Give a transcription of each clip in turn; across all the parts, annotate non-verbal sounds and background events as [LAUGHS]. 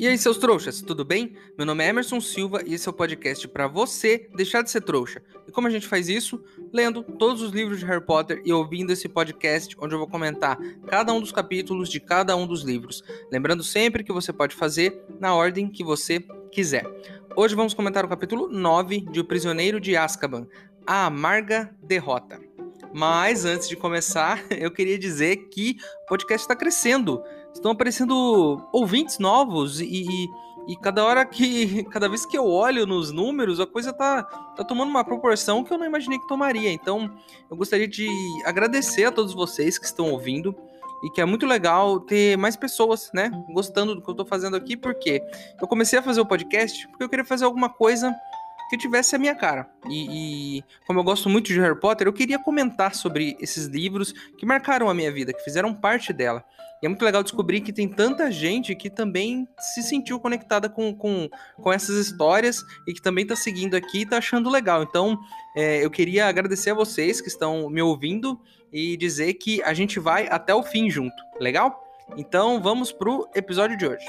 E aí, seus trouxas, tudo bem? Meu nome é Emerson Silva e esse é o podcast para você deixar de ser trouxa. E como a gente faz isso? Lendo todos os livros de Harry Potter e ouvindo esse podcast onde eu vou comentar cada um dos capítulos de cada um dos livros. Lembrando sempre que você pode fazer na ordem que você quiser. Hoje vamos comentar o capítulo 9 de O Prisioneiro de Azkaban, A Amarga Derrota. Mas antes de começar, [LAUGHS] eu queria dizer que o podcast está crescendo. Estão aparecendo ouvintes novos e, e, e, cada hora que. [LAUGHS] Cada vez que eu olho nos números, a coisa tá, tá tomando uma proporção que eu não imaginei que tomaria. Então, eu gostaria de agradecer a todos vocês que estão ouvindo. E que é muito legal ter mais pessoas, né? Gostando do que eu tô fazendo aqui, porque eu comecei a fazer o podcast porque eu queria fazer alguma coisa que tivesse a minha cara. E, e, como eu gosto muito de Harry Potter, eu queria comentar sobre esses livros que marcaram a minha vida, que fizeram parte dela. E é muito legal descobrir que tem tanta gente que também se sentiu conectada com, com, com essas histórias e que também está seguindo aqui e tá achando legal. Então, é, eu queria agradecer a vocês que estão me ouvindo e dizer que a gente vai até o fim junto, legal? Então, vamos pro episódio de hoje.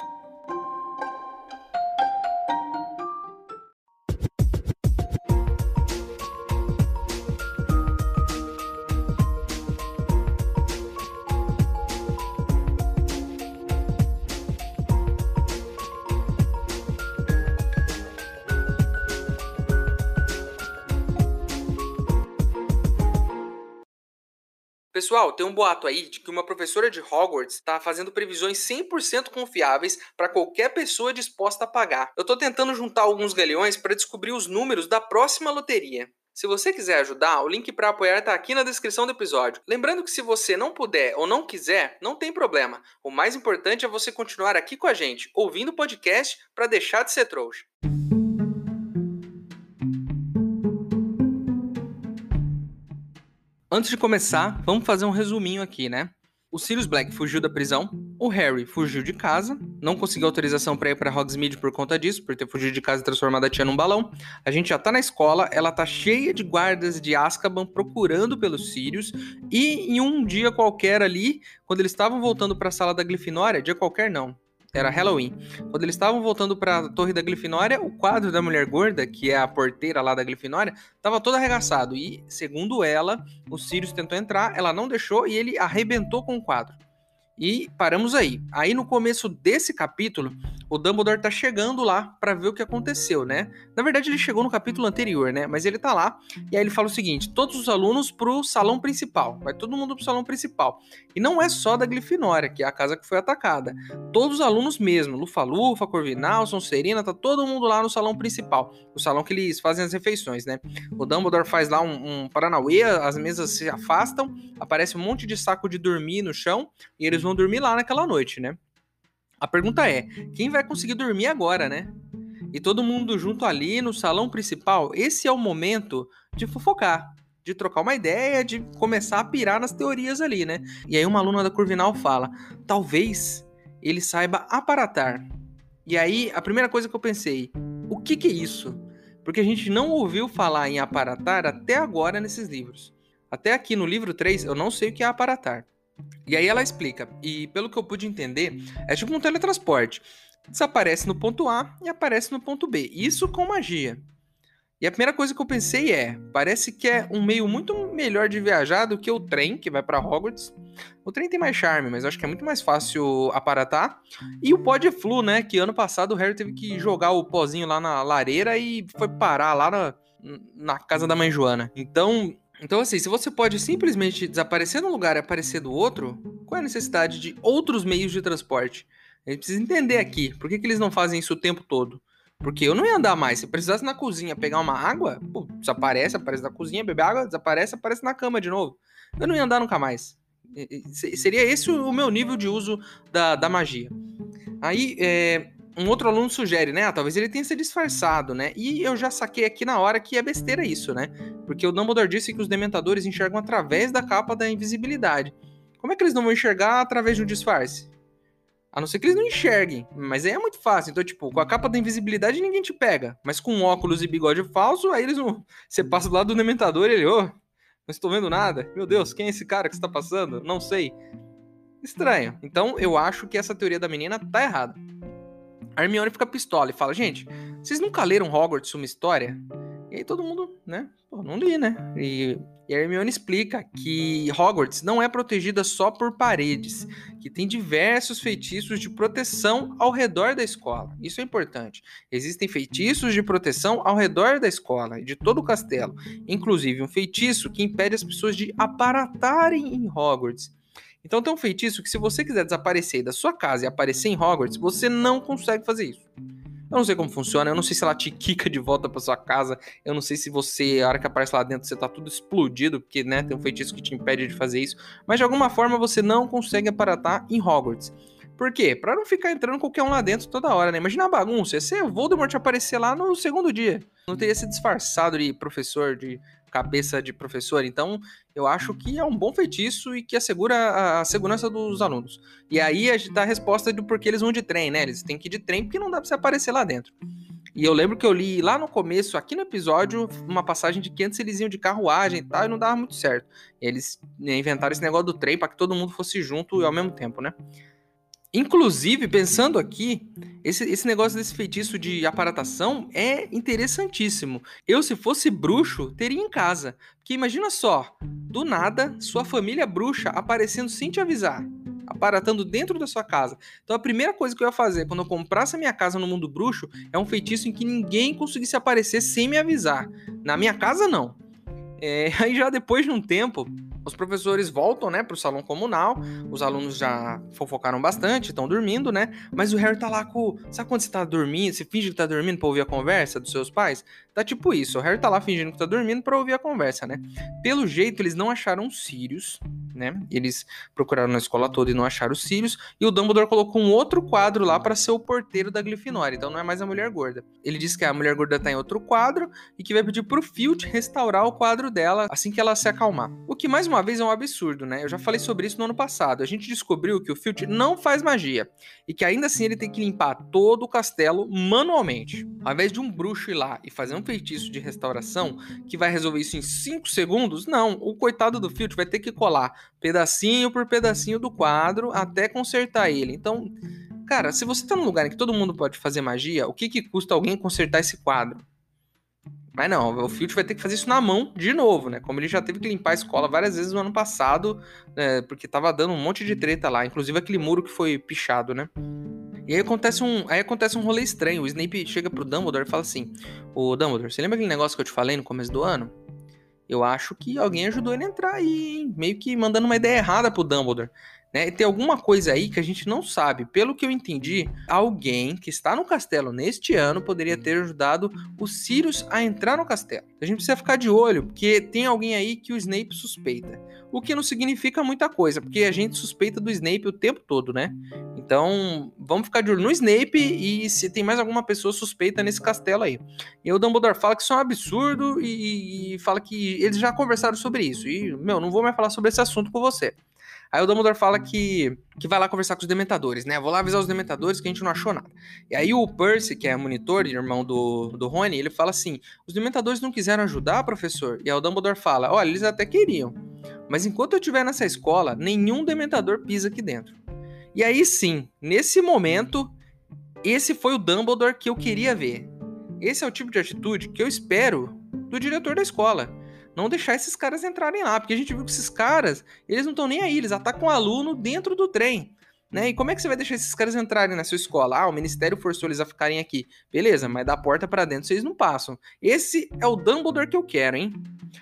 Pessoal, tem um boato aí de que uma professora de Hogwarts está fazendo previsões 100% confiáveis para qualquer pessoa disposta a pagar. Eu estou tentando juntar alguns galeões para descobrir os números da próxima loteria. Se você quiser ajudar, o link para apoiar está aqui na descrição do episódio. Lembrando que se você não puder ou não quiser, não tem problema. O mais importante é você continuar aqui com a gente, ouvindo o podcast para deixar de ser trouxa. Antes de começar, vamos fazer um resuminho aqui, né? O Sirius Black fugiu da prisão, o Harry fugiu de casa, não conseguiu autorização para ir para Hogsmeade por conta disso, por ter fugido de casa e transformado a tia num balão. A gente já tá na escola, ela tá cheia de guardas de Azkaban procurando pelos Sirius, e em um dia qualquer ali, quando eles estavam voltando para a sala da Grifinória, dia qualquer não, era Halloween. Quando eles estavam voltando para a Torre da Grifinória, o quadro da mulher gorda, que é a porteira lá da Grifinória, estava todo arregaçado. E, segundo ela, o Sirius tentou entrar, ela não deixou e ele arrebentou com o quadro. E paramos aí. Aí no começo desse capítulo, o Dumbledore tá chegando lá para ver o que aconteceu, né? Na verdade, ele chegou no capítulo anterior, né? Mas ele tá lá e aí ele fala o seguinte: todos os alunos pro salão principal. Vai todo mundo pro salão principal. E não é só da Grifinória, que é a casa que foi atacada. Todos os alunos mesmo, Lufa-Lufa, Corvinal, Sonserina, tá todo mundo lá no salão principal. O salão que eles fazem as refeições, né? O Dumbledore faz lá um, um Paranauê, as mesas se afastam, aparece um monte de saco de dormir no chão e eles vão vão dormir lá naquela noite, né? A pergunta é: quem vai conseguir dormir agora, né? E todo mundo junto ali no salão principal, esse é o momento de fofocar, de trocar uma ideia, de começar a pirar nas teorias ali, né? E aí uma aluna da Curvinal fala: talvez ele saiba aparatar. E aí a primeira coisa que eu pensei: o que, que é isso? Porque a gente não ouviu falar em aparatar até agora nesses livros. Até aqui no livro 3, eu não sei o que é aparatar. E aí ela explica, e pelo que eu pude entender, é tipo um teletransporte. Desaparece no ponto A e aparece no ponto B. Isso com magia. E a primeira coisa que eu pensei é, parece que é um meio muito melhor de viajar do que o trem que vai para Hogwarts. O trem tem mais charme, mas acho que é muito mais fácil aparatar. E o pó de flu, né, que ano passado o Harry teve que jogar o pozinho lá na lareira e foi parar lá na, na casa da mãe Joana. Então, então, assim, se você pode simplesmente desaparecer num lugar e aparecer do outro, qual é a necessidade de outros meios de transporte? A gente precisa entender aqui, por que, que eles não fazem isso o tempo todo? Porque eu não ia andar mais. Se precisasse na cozinha pegar uma água, pô, desaparece, aparece na cozinha, beber água, desaparece, aparece na cama de novo. Eu não ia andar nunca mais. Seria esse o meu nível de uso da, da magia. Aí, é, um outro aluno sugere, né? Ah, talvez ele tenha se disfarçado, né? E eu já saquei aqui na hora que é besteira isso, né? Porque o Dumbledore disse que os dementadores enxergam através da capa da invisibilidade. Como é que eles não vão enxergar através de um disfarce? A não ser que eles não enxerguem. Mas aí é muito fácil. Então, tipo, com a capa da invisibilidade ninguém te pega. Mas com óculos e bigode falso, aí eles não. [LAUGHS] Você passa do lado do dementador e ele, ô, oh, não estou vendo nada. Meu Deus, quem é esse cara que está passando? Não sei. Estranho. Então, eu acho que essa teoria da menina tá errada. A Hermione fica pistola e fala: Gente, vocês nunca leram Hogwarts uma história? E aí todo mundo, né? Pô, não li, né? E, e a Hermione explica que Hogwarts não é protegida só por paredes, que tem diversos feitiços de proteção ao redor da escola. Isso é importante. Existem feitiços de proteção ao redor da escola e de todo o castelo, inclusive um feitiço que impede as pessoas de aparatarem em Hogwarts. Então tem um feitiço que se você quiser desaparecer da sua casa e aparecer em Hogwarts, você não consegue fazer isso. Eu não sei como funciona, eu não sei se ela te [LAUGHS] quica de volta para sua casa, eu não sei se você, a hora que aparece lá dentro, você tá tudo explodido, porque, né, tem um feitiço que te impede de fazer isso, mas de alguma forma você não consegue aparatar em Hogwarts. Por quê? Pra não ficar entrando qualquer um lá dentro toda hora, né? Imagina a bagunça, ia ser o Voldemort aparecer lá no segundo dia. Não teria se disfarçado de professor, de cabeça de professor. Então, eu acho que é um bom feitiço e que assegura a segurança dos alunos. E aí a gente dá a resposta do porquê eles vão de trem, né? Eles têm que ir de trem porque não dá pra você aparecer lá dentro. E eu lembro que eu li lá no começo, aqui no episódio, uma passagem de que antes eles iam de carruagem e tal, e não dava muito certo. Eles inventaram esse negócio do trem para que todo mundo fosse junto e ao mesmo tempo, né? Inclusive, pensando aqui, esse, esse negócio desse feitiço de aparatação é interessantíssimo. Eu, se fosse bruxo, teria em casa. Porque imagina só, do nada, sua família bruxa aparecendo sem te avisar. Aparatando dentro da sua casa. Então a primeira coisa que eu ia fazer quando eu comprasse a minha casa no mundo bruxo é um feitiço em que ninguém conseguisse aparecer sem me avisar. Na minha casa, não. É, [LAUGHS] aí já depois de um tempo, os professores voltam, né, pro salão comunal. Os alunos já fofocaram bastante, estão dormindo, né? Mas o Harry tá lá com. Sabe quando você tá dormindo? Você finge que tá dormindo pra ouvir a conversa dos seus pais? Tá tipo isso. O Harry tá lá fingindo que tá dormindo pra ouvir a conversa, né? Pelo jeito, eles não acharam Sirius, né? Eles procuraram na escola toda e não acharam Sirius. E o Dumbledore colocou um outro quadro lá para ser o porteiro da Grifinória. Então não é mais a mulher gorda. Ele disse que a mulher gorda tá em outro quadro e que vai pedir pro Filch restaurar o quadro dela assim que ela se acalmar. O que mais uma vez é um absurdo, né? Eu já falei sobre isso no ano passado. A gente descobriu que o Filch não faz magia e que ainda assim ele tem que limpar todo o castelo manualmente. Ao invés de um bruxo ir lá e fazer um feitiço de restauração que vai resolver isso em 5 segundos, não. O coitado do Filch vai ter que colar pedacinho por pedacinho do quadro até consertar ele. Então, cara, se você tá num lugar em que todo mundo pode fazer magia, o que que custa alguém consertar esse quadro? Mas não, o Filch vai ter que fazer isso na mão de novo, né? Como ele já teve que limpar a escola várias vezes no ano passado, né? porque tava dando um monte de treta lá, inclusive aquele muro que foi pichado, né? E aí acontece um, aí acontece um rolê estranho. O Snape chega pro Dumbledore e fala assim: Ô Dumbledore, você lembra aquele negócio que eu te falei no começo do ano? Eu acho que alguém ajudou ele a entrar aí, hein? meio que mandando uma ideia errada pro Dumbledore. Né? E tem alguma coisa aí que a gente não sabe. Pelo que eu entendi, alguém que está no castelo neste ano poderia ter ajudado o Sirius a entrar no castelo. A gente precisa ficar de olho, porque tem alguém aí que o Snape suspeita. O que não significa muita coisa, porque a gente suspeita do Snape o tempo todo, né? Então, vamos ficar de olho no Snape e se tem mais alguma pessoa suspeita nesse castelo aí. E o Dumbledore fala que isso é um absurdo e, e fala que eles já conversaram sobre isso. E, meu, não vou mais falar sobre esse assunto com você. Aí o Dumbledore fala que, que vai lá conversar com os Dementadores, né? Vou lá avisar os Dementadores que a gente não achou nada. E aí o Percy, que é monitor, irmão do, do Rony, ele fala assim: os Dementadores não quiseram ajudar, professor? E aí o Dumbledore fala: olha, eles até queriam. Mas enquanto eu estiver nessa escola, nenhum Dementador pisa aqui dentro. E aí sim, nesse momento, esse foi o Dumbledore que eu queria ver. Esse é o tipo de atitude que eu espero do diretor da escola não deixar esses caras entrarem lá, porque a gente viu que esses caras, eles não estão nem aí, eles atacam o aluno dentro do trem. Né? E como é que você vai deixar esses caras entrarem na sua escola? Ah, o ministério forçou eles a ficarem aqui. Beleza, mas da porta para dentro vocês não passam. Esse é o Dumbledore que eu quero, hein?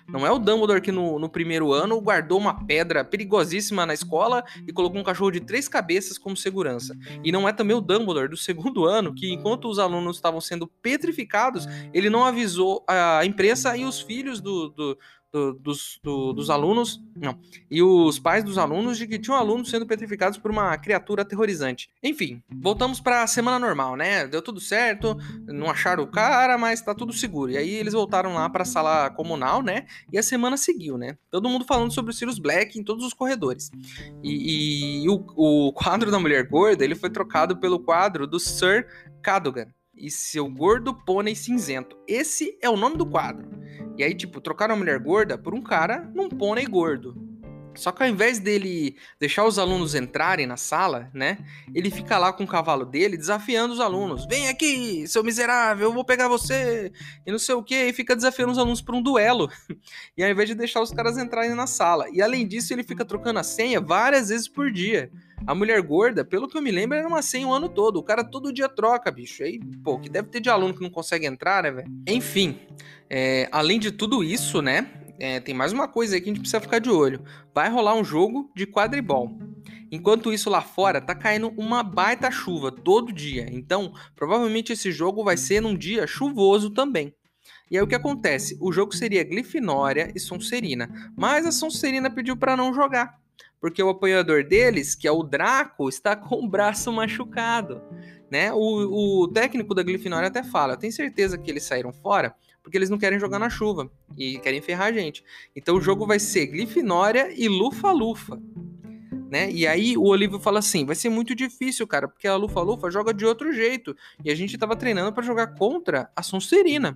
Não é o Dumbledore que no, no primeiro ano guardou uma pedra perigosíssima na escola e colocou um cachorro de três cabeças como segurança. E não é também o Dumbledore do segundo ano que, enquanto os alunos estavam sendo petrificados, ele não avisou a imprensa e os filhos do, do do, dos, do, dos alunos, não, e os pais dos alunos de que tinham alunos sendo petrificados por uma criatura aterrorizante. Enfim, voltamos para a semana normal, né? Deu tudo certo, não acharam o cara, mas tá tudo seguro. E aí eles voltaram lá para a sala comunal, né? E a semana seguiu, né? Todo mundo falando sobre o Sirius Black em todos os corredores. E, e o, o quadro da mulher gorda, ele foi trocado pelo quadro do Sir Cadogan e seu gordo pônei cinzento. Esse é o nome do quadro. E aí, tipo, trocaram a mulher gorda por um cara num pônei gordo. Só que ao invés dele deixar os alunos entrarem na sala, né? Ele fica lá com o cavalo dele desafiando os alunos. Vem aqui, seu miserável, eu vou pegar você. E não sei o que. E fica desafiando os alunos para um duelo. [LAUGHS] E ao invés de deixar os caras entrarem na sala. E além disso, ele fica trocando a senha várias vezes por dia. A mulher gorda, pelo que eu me lembro, era uma senha o ano todo. O cara todo dia troca, bicho. Aí, pô, que deve ter de aluno que não consegue entrar, né, velho? Enfim, é, além de tudo isso, né? É, tem mais uma coisa aí que a gente precisa ficar de olho. Vai rolar um jogo de quadribol. Enquanto isso lá fora tá caindo uma baita chuva todo dia. Então, provavelmente esse jogo vai ser num dia chuvoso também. E aí o que acontece? O jogo seria Glifinória e Sonserina, mas a Sonserina pediu para não jogar, porque o apoiador deles, que é o Draco, está com o braço machucado, né? O, o técnico da Glifinória até fala, tenho certeza que eles saíram fora porque eles não querem jogar na chuva e querem ferrar a gente. Então o jogo vai ser Glifinória e Lufa-Lufa. Né? E aí o Olívio fala assim: vai ser muito difícil, cara, porque a Lufa-Lufa joga de outro jeito. E a gente tava treinando para jogar contra a Sonserina.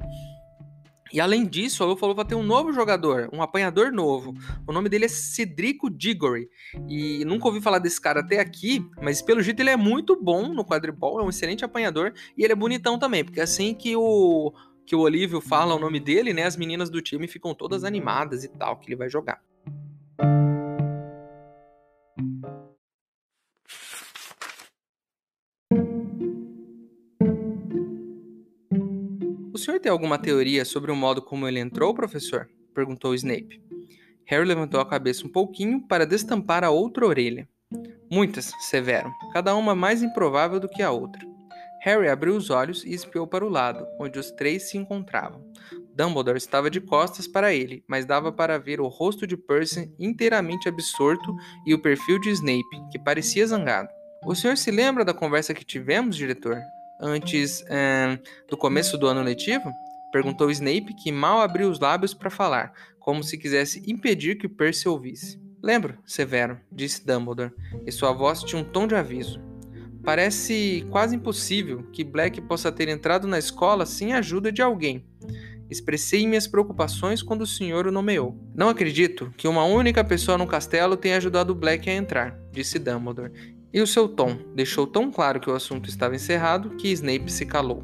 E além disso, a Lufa-Lufa tem um novo jogador, um apanhador novo. O nome dele é Cedrico Diggory. E nunca ouvi falar desse cara até aqui, mas pelo jeito ele é muito bom no quadribol, é um excelente apanhador. E ele é bonitão também, porque é assim que o que o Olívio fala o nome dele, né, as meninas do time ficam todas animadas e tal, que ele vai jogar. O senhor tem alguma teoria sobre o modo como ele entrou, professor? perguntou Snape. Harry levantou a cabeça um pouquinho para destampar a outra orelha. Muitas, Severo, cada uma mais improvável do que a outra. Harry abriu os olhos e espiou para o lado, onde os três se encontravam. Dumbledore estava de costas para ele, mas dava para ver o rosto de Percy inteiramente absorto e o perfil de Snape, que parecia zangado. O senhor se lembra da conversa que tivemos, diretor? Antes do começo do ano letivo? Perguntou Snape, que mal abriu os lábios para falar, como se quisesse impedir que Percy ouvisse. Lembro, Severo, disse Dumbledore, e sua voz tinha um tom de aviso. Parece quase impossível que Black possa ter entrado na escola sem a ajuda de alguém. Expressei minhas preocupações quando o senhor o nomeou. Não acredito que uma única pessoa no castelo tenha ajudado Black a entrar, disse Dumbledore. E o seu tom deixou tão claro que o assunto estava encerrado que Snape se calou.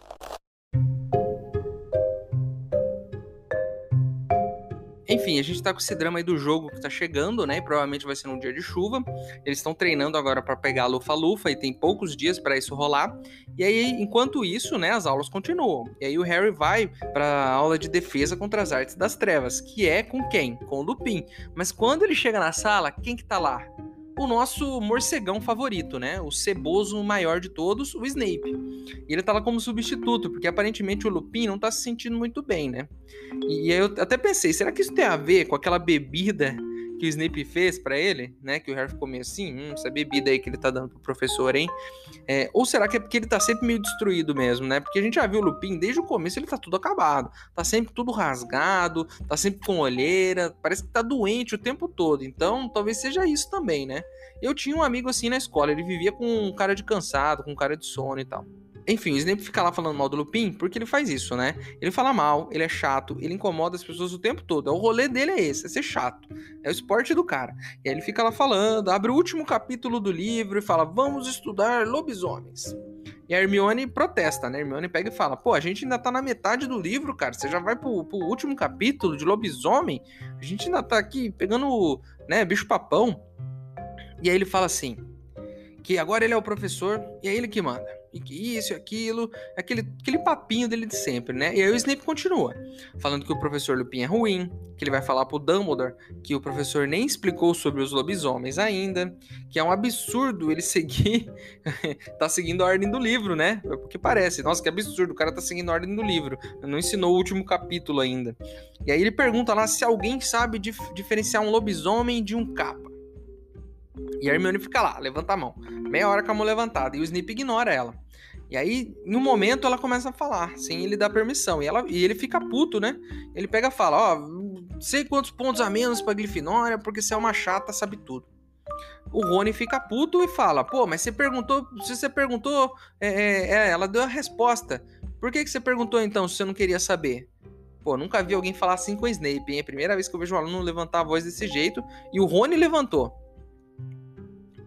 Enfim, a gente tá com esse drama aí do jogo que tá chegando, né? E provavelmente vai ser num dia de chuva. Eles estão treinando agora para pegar a Lufa-Lufa e tem poucos dias para isso rolar. E aí, enquanto isso, né, as aulas continuam. E aí o Harry vai para aula de defesa contra as artes das trevas, que é com quem? Com o Lupin. Mas quando ele chega na sala, quem que tá lá? O nosso morcegão favorito, né? O ceboso maior de todos, o Snape. E ele tá lá como substituto, porque aparentemente o Lupin não tá se sentindo muito bem, né? E, aí eu até pensei, será que isso tem a ver com aquela bebida que o Snape fez para ele, né? Que o Harry ficou meio assim, hum, essa bebida aí que ele tá dando pro professor, hein? É, ou será que é porque ele tá sempre meio destruído mesmo, né? Porque a gente já viu o Lupin desde o começo, ele tá tudo acabado. Tá sempre tudo rasgado, tá sempre com olheira, parece que tá doente o tempo todo. Então, talvez seja isso também, né? Eu tinha um amigo assim na escola, ele vivia com cara de cansado, com cara de sono e tal. Enfim, o Snape fica lá falando mal do Lupin porque ele faz isso, né? Ele fala mal, ele é chato, ele incomoda as pessoas o tempo todo. O rolê dele é esse, é ser chato. É o esporte do cara. E aí ele fica lá falando, abre o último capítulo do livro e fala: Vamos estudar lobisomens. E a Hermione protesta, né? A Hermione pega e fala: Pô, a gente ainda tá na metade do livro, cara. Você já vai pro, pro último capítulo de lobisomem? A gente ainda tá aqui pegando, né, bicho-papão. E aí ele fala assim: Que agora ele é o professor e é ele que manda e que isso e aquilo, aquele, aquele papinho dele de sempre, né? E aí o Snape continua, falando que o professor Lupin é ruim, que ele vai falar pro Dumbledore que o professor nem explicou sobre os lobisomens ainda, que é um absurdo ele seguir, [LAUGHS] tá seguindo a ordem do livro, né? É porque parece, nossa, que absurdo, o cara tá seguindo a ordem do livro, não ensinou o último capítulo ainda. E aí ele pergunta lá se alguém sabe dif diferenciar um lobisomem de um capa. E a Hermione fica lá, levanta a mão. Meia hora com a mão levantada. E o Snape ignora ela. E aí, um momento, ela começa a falar, sem ele dar permissão. E, ela, e ele fica puto, né? Ele pega e fala: Ó, oh, sei quantos pontos a menos pra Grifinória, porque você é uma chata, sabe tudo. O Rony fica puto e fala: Pô, mas você perguntou. Se você perguntou, é, é, é, ela deu a resposta. Por que, que você perguntou então se você não queria saber? Pô, nunca vi alguém falar assim com o Snape, hein? É a primeira vez que eu vejo um aluno levantar a voz desse jeito. E o Rony levantou.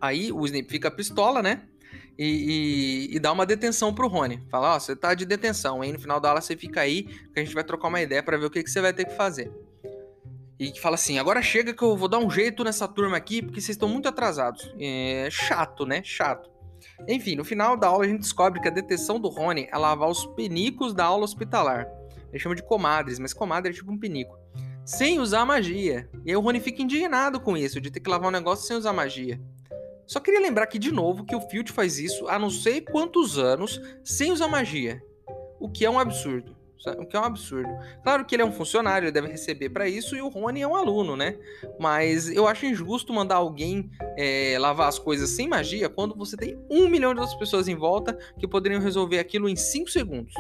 Aí o Snape fica pistola, né? E, e, e, dá uma detenção pro Rony. Fala, ó, oh, você tá de detenção, hein? No final da aula você fica aí, que a gente vai trocar uma ideia para ver o que, que você vai ter que fazer. E fala assim, agora chega que eu vou dar um jeito nessa turma aqui, porque vocês estão muito atrasados. É chato, né? Chato. Enfim, no final da aula a gente descobre que a detenção do Rony é lavar os penicos da aula hospitalar. Ele chama de comadres, mas comadre é tipo um penico. Sem usar magia. E aí o Rony fica indignado com isso, de ter que lavar um negócio sem usar magia. Só queria lembrar aqui de novo que o Filch faz isso há não sei quantos anos sem usar magia. O que é um absurdo. O que é um absurdo. Claro que ele é um funcionário, ele deve receber para isso, e o Rony é um aluno, né? Mas eu acho injusto mandar alguém é, lavar as coisas sem magia quando você tem um milhão de outras pessoas em volta que poderiam resolver aquilo em cinco segundos.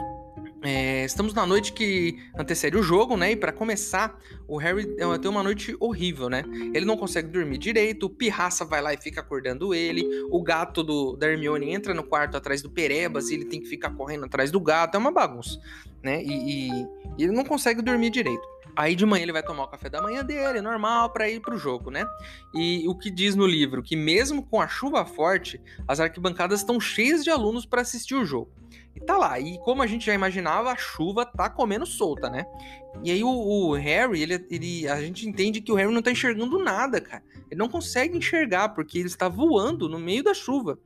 É, estamos na noite que antecede o jogo, né? E para começar, o Harry é, tem uma noite horrível, né? Ele não consegue dormir direito, o Pirraça vai lá e fica acordando ele, o gato do, da Hermione entra no quarto atrás do Perebas e ele tem que ficar correndo atrás do gato, é uma bagunça, né? E, e, e ele não consegue dormir direito. Aí de manhã ele vai tomar o café da manhã dele, normal, para ir pro jogo, né? E o que diz no livro que mesmo com a chuva forte, as arquibancadas estão cheias de alunos para assistir o jogo. E tá lá. E como a gente já imaginava, a chuva tá comendo solta, né? E aí o, o Harry, ele, ele, a gente entende que o Harry não tá enxergando nada, cara. Ele não consegue enxergar porque ele está voando no meio da chuva.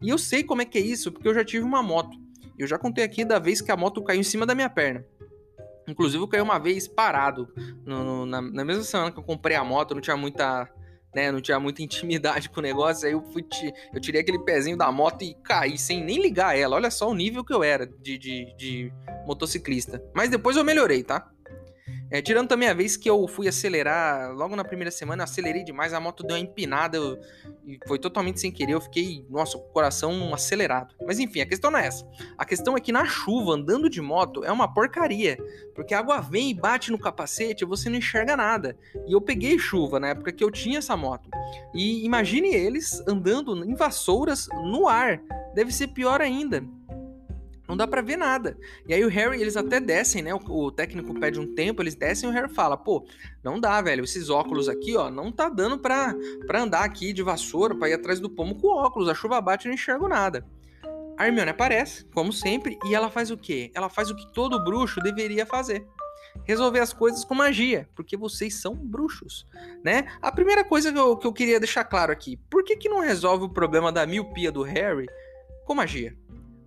E eu sei como é que é isso, porque eu já tive uma moto. Eu já contei aqui da vez que a moto caiu em cima da minha perna. Inclusive, eu caí uma vez parado. No, no, na, na, mesma semana que eu comprei a moto, não tinha muita. Né, não tinha muita intimidade [LAUGHS] com o negócio. Aí eu fui. Eu tirei aquele pezinho da moto e caí sem nem ligar ela. Olha só o nível que eu era de, de, de motociclista. Mas depois eu melhorei, tá? É, tirando também a vez que eu fui acelerar, logo na primeira semana, eu acelerei demais, a moto deu uma empinada eu, e foi totalmente sem querer. Eu fiquei, nossa, coração acelerado. Mas enfim, a questão não é essa. A questão é que na chuva, andando de moto, é uma porcaria. Porque a água vem e bate no capacete e você não enxerga nada. E eu peguei chuva na época que eu tinha essa moto. E imagine eles andando em vassouras no ar. Deve ser pior ainda não dá para ver nada. E aí o Harry, eles até descem, né? O, o, técnico pede um tempo, eles descem e o Harry fala: pô, não dá, velho. Esses óculos aqui, ó, não tá dando pra, pra andar aqui de vassoura, pra ir atrás do pomo com óculos. A chuva bate e não enxergo nada. A Hermione aparece, como sempre, e ela faz o quê? Ela faz o que todo bruxo deveria fazer. Resolver as coisas com magia, porque vocês são bruxos, né? A primeira coisa que eu, que eu queria deixar claro aqui, por que, que não resolve o problema da miopia do Harry com magia?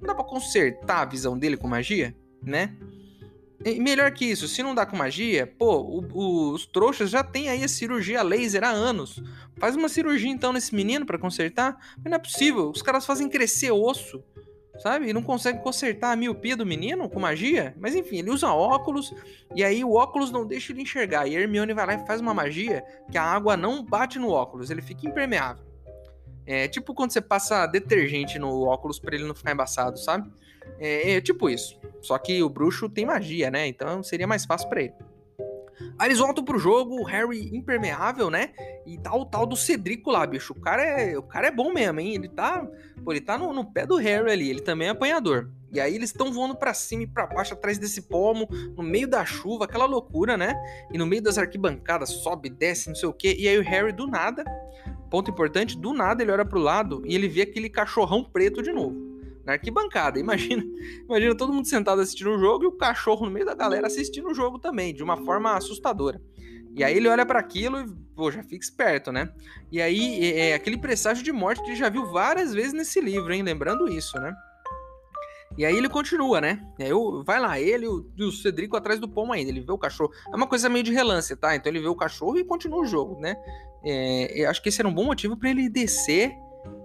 Não dá pra consertar a visão dele com magia, né? E melhor que isso, se não dá com magia, pô, o, os trouxas já tem aí a cirurgia laser há anos. Faz uma cirurgia então nesse menino para consertar. Mas não é possível, os caras fazem crescer osso, sabe? E não conseguem consertar a miopia do menino com magia. Mas enfim, ele usa óculos e aí o óculos não deixa ele enxergar. E Hermione vai lá e faz uma magia que a água não bate no óculos, ele fica impermeável. É tipo quando você passa detergente no óculos para ele não ficar embaçado, sabe? É, é, tipo isso. Só que o bruxo tem magia, né? Então seria mais fácil para ele. Aí eles voltam pro jogo, o Harry impermeável, né? E tá o tal do Cedrico lá, bicho. O cara é, o cara é bom mesmo, hein? Ele tá, pô, ele tá no, no pé do Harry ali, ele também é apanhador. E aí eles estão voando para cima e para baixo atrás desse pomo, no meio da chuva, aquela loucura, né? E no meio das arquibancadas, sobe, desce, não sei o quê. E aí o Harry do nada Ponto importante, do nada ele olha pro lado e ele vê aquele cachorrão preto de novo. Na arquibancada. [LAUGHS] Imagina, imagina todo mundo sentado assistindo o jogo e o cachorro no meio da galera assistindo o jogo também, de uma forma assustadora. E aí ele olha para aquilo e, pô, já fica esperto, né? E aí é, é aquele presságio de morte que ele já viu várias vezes nesse livro, hein? Lembrando isso, né? E aí ele continua, né? E aí vai lá, ele e o Cedrico atrás do pomo ainda. Ele vê o cachorro. É uma coisa meio de relance, tá? Então ele vê o cachorro e continua o jogo, né? É, eu acho que esse era um bom motivo para ele descer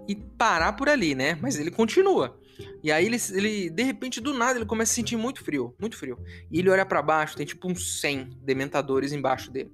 e parar por ali, né? Mas ele continua. E aí ele, ele, de repente, do nada, ele começa a sentir muito frio, muito frio. E ele olha para baixo, tem tipo uns 100 dementadores embaixo dele.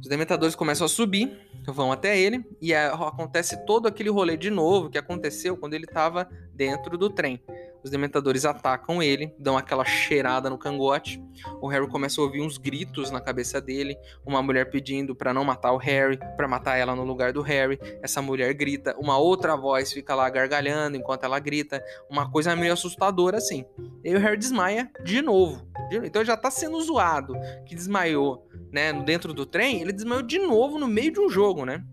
Os dementadores começam a subir, vão até ele e acontece todo aquele rolê de novo que aconteceu quando ele estava dentro do trem. Os dementadores atacam ele, dão aquela cheirada no cangote. O Harry começa a ouvir uns gritos na cabeça dele, uma mulher pedindo para não matar o Harry, para matar ela no lugar do Harry. Essa mulher grita, uma outra voz fica lá gargalhando enquanto ela grita, uma coisa meio assustadora assim. E o Harry desmaia de novo. Então já tá sendo zoado que desmaiou, né, dentro do trem, ele desmaiou de novo no meio de um jogo, né?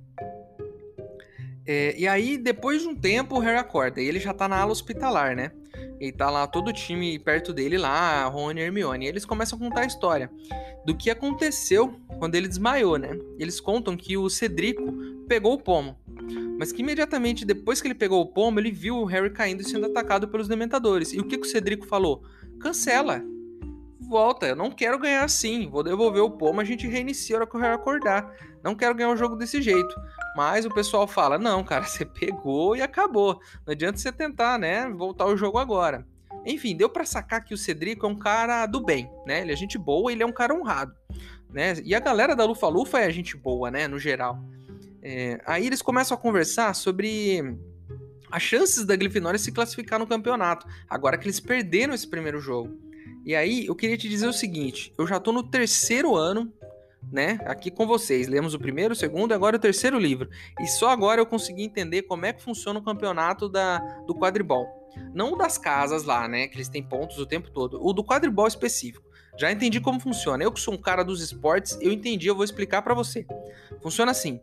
É, e aí, depois de um tempo, o Harry acorda. E ele já tá na ala hospitalar, né? E tá lá todo o time perto dele lá, Rony e Hermione. E eles começam a contar a história do que aconteceu quando ele desmaiou, né? Eles contam que o Cedrico pegou o pomo. Mas que imediatamente depois que ele pegou o pomo, ele viu o Harry caindo e sendo atacado pelos dementadores. E o que, que o Cedrico falou? Cancela. Volta, eu não quero ganhar assim. Vou devolver o pomo, a gente reinicia a hora que Harry acordar. Não quero ganhar o jogo desse jeito. Mas o pessoal fala: não, cara, [LAUGHS] você pegou e acabou. Não adianta você tentar, né? Voltar o jogo agora. Enfim, deu para sacar que o Cedrico é um cara do bem, né? Ele é gente boa, ele é um cara honrado, né? E a galera da Lufa Lufa é gente boa, né? No geral. É, aí eles começam a conversar sobre as chances da Grifinória se classificar no campeonato, agora que eles perderam esse primeiro jogo. E aí eu queria te dizer o seguinte: eu já tô no terceiro ano né, aqui com vocês. Lemos o primeiro, o segundo e agora o terceiro livro. E só agora eu consegui entender como é que funciona o campeonato da, do quadribol. Não das casas lá, né, que eles têm pontos o tempo todo. O do quadribol específico. Já entendi como funciona. Eu que sou um cara dos esportes, eu entendi, eu vou explicar para você. Funciona assim.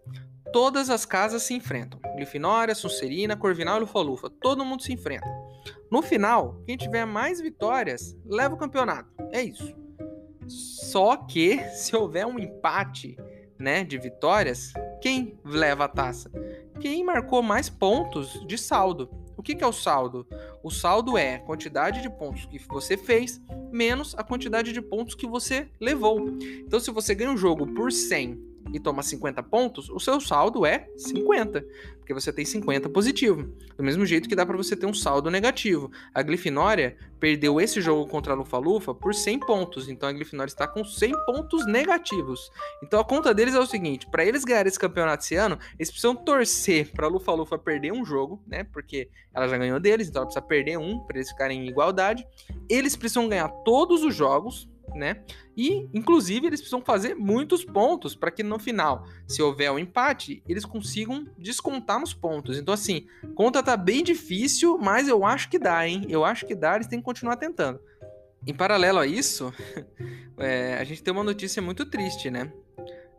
Todas as casas se enfrentam. Grifinória, Sonserina, Corvinal e Lufa-Lufa. Todo mundo se enfrenta. No final, quem tiver mais vitórias, leva o campeonato. É isso. Só que [LAUGHS] se houver um empate, né, de vitórias, quem leva a taça? Quem marcou mais pontos de saldo. O que, que é o saldo? O saldo é a quantidade de pontos que você fez menos a quantidade de pontos que você levou. Então, se você ganha um jogo por 100 e toma 50 pontos, o seu saldo é 50, porque você tem 50 positivo. Do mesmo jeito que dá para você ter um saldo negativo. A Grifinória perdeu esse jogo contra a Lufa-Lufa por 100 pontos, então a Grifinória está com 100 pontos negativos. Então a conta deles é o seguinte, para eles ganharem esse campeonato esse ano, eles precisam torcer para a Lufa-Lufa perder um jogo, né? Porque ela já ganhou deles, então ela precisa perder um para eles ficarem em igualdade. Eles precisam ganhar todos os jogos, né? E, inclusive, eles precisam fazer muitos pontos para que no final, se houver um empate, eles consigam descontar nos pontos. Então, assim, conta tá bem difícil, mas eu acho que dá, hein? Eu acho que dá, eles têm que continuar tentando. Em paralelo a isso, [LAUGHS] é, a gente tem uma notícia muito triste, né?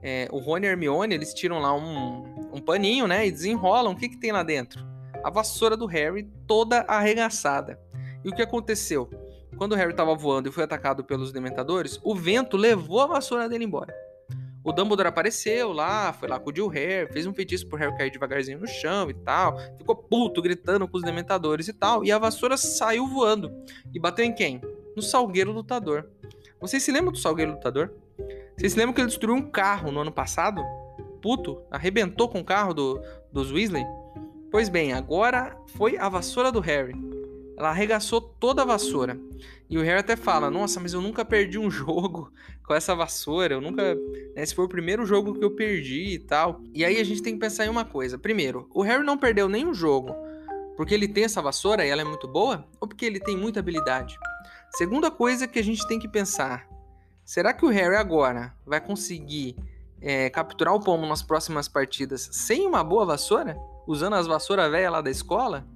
É, o Rony e Hermione, eles tiram lá um, um paninho, né? E desenrolam. O que, que tem lá dentro? A vassoura do Harry toda arregaçada. E o que aconteceu? Quando o Harry estava voando e foi atacado pelos Dementadores, o vento levou a vassoura dele embora. O Dumbledore apareceu lá, foi lá com o Harry, fez um feitiço pro Harry cair devagarzinho no chão e tal. Ficou puto, gritando com os Dementadores e tal. E a vassoura saiu voando. E bateu em quem? No Salgueiro Lutador. Vocês se lembram do Salgueiro Lutador? Vocês se lembram que ele destruiu um carro no ano passado? Puto, arrebentou com o carro do, dos Weasley? Pois bem, agora foi a vassoura do Harry. Ela arregaçou toda a vassoura. E o Harry até fala: Nossa, mas eu nunca perdi um [LAUGHS] jogo com essa vassoura. Eu nunca. Né, esse foi o primeiro jogo que eu perdi e tal. E aí a gente tem que pensar em uma coisa. Primeiro, o Harry não perdeu nenhum jogo porque ele tem essa vassoura e ela é muito boa? Ou porque ele tem muita habilidade? Segunda coisa que a gente tem que pensar: será que o Harry agora vai conseguir é, capturar o pomo nas próximas partidas sem uma boa vassoura? Usando as vassouras velhas lá da escola?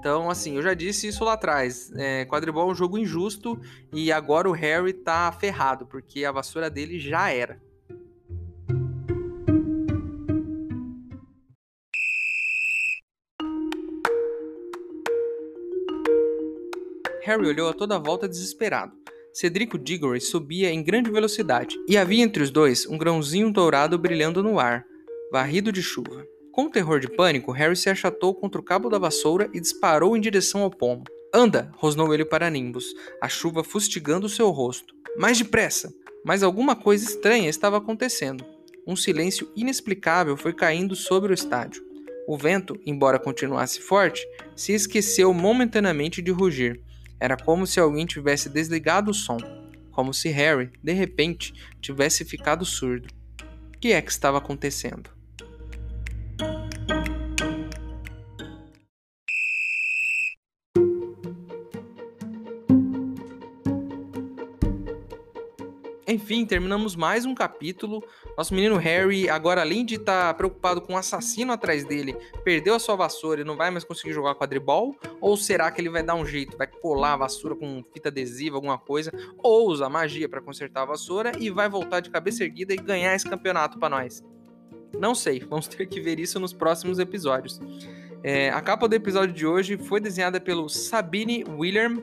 Então, assim, eu já disse isso lá atrás. É, quadribol é um jogo injusto e agora o Harry tá ferrado, porque a vassoura dele já era. Harry olhou a toda volta desesperado. Cedrico Diggory subia em grande velocidade, e havia entre os dois um grãozinho dourado brilhando no ar, varrido de chuva. Com terror de pânico, Harry se achatou contra o cabo da vassoura e disparou em direção ao pomo. Anda! rosnou ele para Nimbus, a chuva fustigando seu rosto. Mais depressa! Mas alguma coisa estranha estava acontecendo. Um silêncio inexplicável foi caindo sobre o estádio. O vento, embora continuasse forte, se esqueceu momentaneamente de rugir. Era como se alguém tivesse desligado o som, como se Harry, de repente, tivesse ficado surdo. O que é que estava acontecendo? Enfim, terminamos mais um capítulo. Nosso menino Harry, agora além de estar tá preocupado com um assassino atrás dele, perdeu a sua vassoura e não vai mais conseguir jogar quadribol? Ou será que ele vai dar um jeito, vai colar a vassoura com fita adesiva, alguma coisa, ou usar magia para consertar a vassoura e vai voltar de cabeça erguida e ganhar esse campeonato para nós? Não sei, vamos ter que ver isso nos próximos episódios. É, a capa do episódio de hoje foi desenhada pelo Sabine William.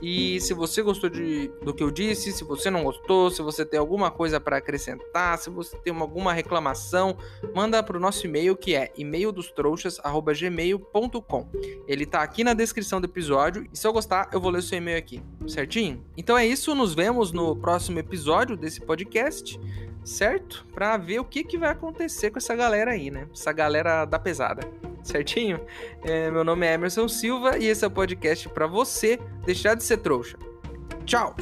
E se você gostou de, do que eu disse, se você não gostou, se você tem alguma coisa para acrescentar, se você tem alguma reclamação, manda para o nosso e-mail que é e-maildostrouxas@gmail.com. Ele está aqui na descrição do episódio e se eu gostar, eu vou ler seu e-mail aqui, certinho? Então é isso, nos vemos no próximo episódio desse podcast, certo? Para ver o que, que vai acontecer com essa galera aí, né? Essa galera da pesada certinho? É, meu nome é Emerson Silva e esse é o podcast para você deixar de ser trouxa. Tchau!